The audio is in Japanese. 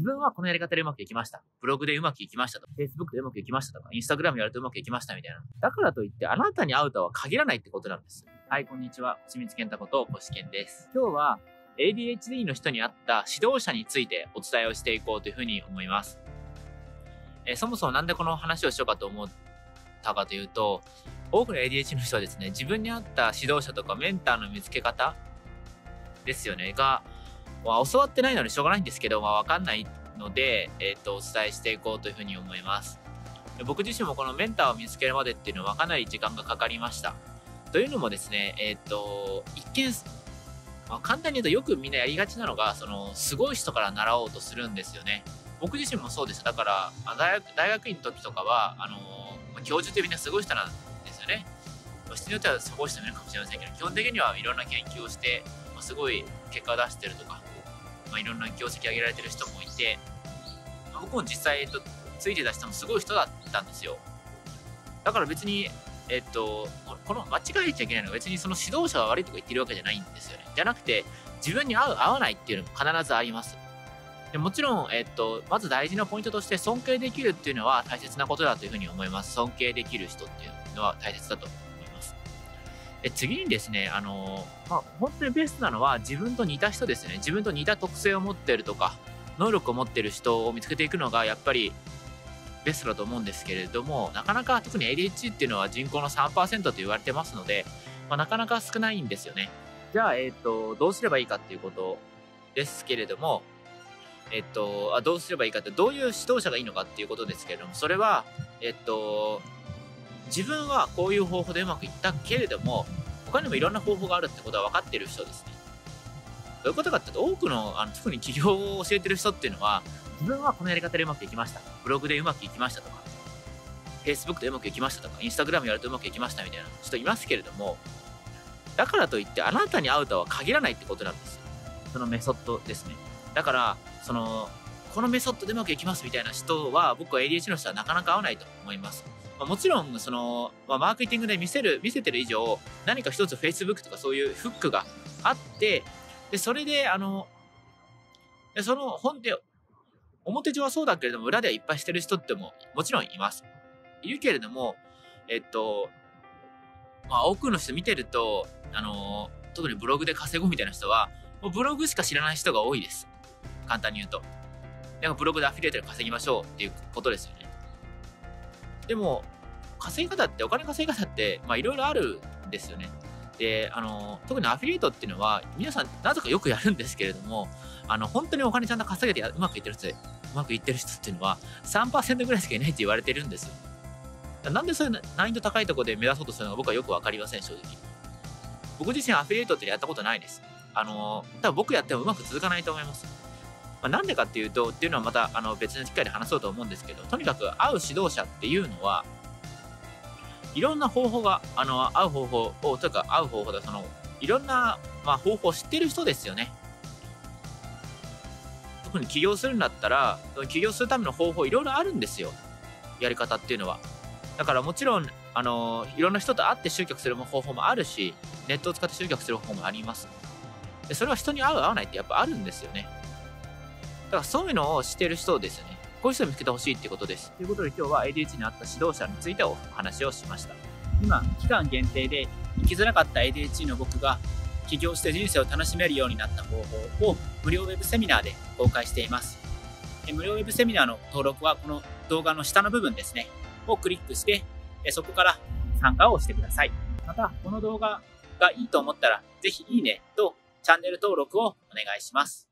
自分はこのやり方でうまくいきました。ブログでうまくいきましたとか、Facebook でうまくいきましたとか、Instagram やるとうまくいきましたみたいな。だからといってあなたに会うとは限らないってことなんです。はい、こんにちは。清水健太こと星健です。今日は ADHD の人に合った指導者についてお伝えをしていこうというふうに思います。えーそもそもなんでこの話をしようかと思ったかというと、多くの ADHD の人はですね、自分に合った指導者とかメンターの見つけ方ですよね、が、まあ、教わってないのでしょうがないんですけど、まあ、わかんないので、えっ、と、お伝えしていこうというふうに思います。僕自身もこのメンターを見つけるまでっていうのはかなり時間がかかりました。というのもですね、えっ、と、一見、まあ、簡単に言うとよくみんなやりがちなのが、その、すごい人から習おうとするんですよね。僕自身もそうです。だから、大学大学院の時とかは、あの教授ってみんなすごい人なんですよね。人によってはすごい人もいるかもしれませんけど、基本的にはいろんな研究をして、まあ、すごい結果を出してるとか、まあ、いろんな業績上げられてる人もいて、まあ僕も実際、えっと、ついてた人もすごい人だったんですよ。だから別に、えっと、この間違えちゃいけないのは別にその指導者が悪いとか言ってるわけじゃないんですよね。じゃなくて、自分に合う合わないっていうのも必ずあります。でもちろん、えっと、まず大事なポイントとして尊敬できるっていうのは大切なことだというふうに思います。尊敬できる人っていうのは大切だと。で次にですね、あの、まあ、本当にベストなのは自分と似た人ですね。自分と似た特性を持ってるとか、能力を持ってる人を見つけていくのがやっぱりベストだと思うんですけれども、なかなか特に ADHD っていうのは人口の3%と言われてますので、まあ、なかなか少ないんですよね。じゃあ、えっ、と、どうすればいいかっていうことですけれども、えっと、あどうすればいいかって、どういう指導者がいいのかっていうことですけれども、それは、えっと、自分はこういう方法でうまくいったけれども、他にもいろんな方法があるってことは分かってる人ですね。どういうことかっていうと、多くの、あの特に起業を教えてる人っていうのは、自分はこのやり方でうまくいきました。ブログでうまくいきましたとか、Facebook でうまくいきましたとか、Instagram やるとうまくいきましたみたいな人いますけれども、だからといってあなたに会うとは限らないってことなんですよ。そのメソッドですね。だから、その、このメソッドでうまくいきますみたいな人は、僕は ADHD の人はなかなか合わないと思います。まあ、もちろん、その、まあ、マーケティングで見せる、見せてる以上、何か一つ Facebook とかそういうフックがあって、で、それで、あの、でその本で、表上はそうだけれども、裏ではいっぱいしてる人っても、もちろんいます。いるけれども、えっと、まあ、多くの人見てると、あの、特にブログで稼ごうみたいな人は、もうブログしか知らない人が多いです。簡単に言うと。ブログでアフィリエイトで稼ぎましょうっていうことですよね。でも、稼ぎ方って、お金稼ぎ方って、まあいろいろあるんですよね。で、あの、特にアフィリエイトっていうのは、皆さんなぜかよくやるんですけれども、あの、本当にお金ちゃんと稼げてうまくいってる人、うまくいってる人っていうのは、3%ぐらいしかいないって言われてるんですよ。なんでそういう難易度高いところで目指そうとするのか僕はよくわかりません、正直。僕自身アフィリエイトってやったことないです。あの、多分僕やってもうまく続かないと思います。まあ、なんでかっていうと、っていうのはまたあの別の機会で話そうと思うんですけど、とにかく会う指導者っていうのは、いろんな方法が、あの、会う方法を、というか会う方法だ、その、いろんな、まあ、方法を知ってる人ですよね。特に起業するんだったら、起業するための方法いろいろあるんですよ。やり方っていうのは。だからもちろん、あの、いろんな人と会って集客する方法もあるし、ネットを使って集客する方法もあります。でそれは人に合う合わないってやっぱあるんですよね。だからそういうのをしてる人ですよね。こういう人を見つけてほしいってことです。ということで今日は ADHD に合った指導者についてお話をしました。今、期間限定で生きづらかった ADHD の僕が起業して人生を楽しめるようになった方法を無料ウェブセミナーで公開しています。無料ウェブセミナーの登録はこの動画の下の部分ですね、をクリックして、そこから参加をしてください。また、この動画がいいと思ったら、ぜひいいねとチャンネル登録をお願いします。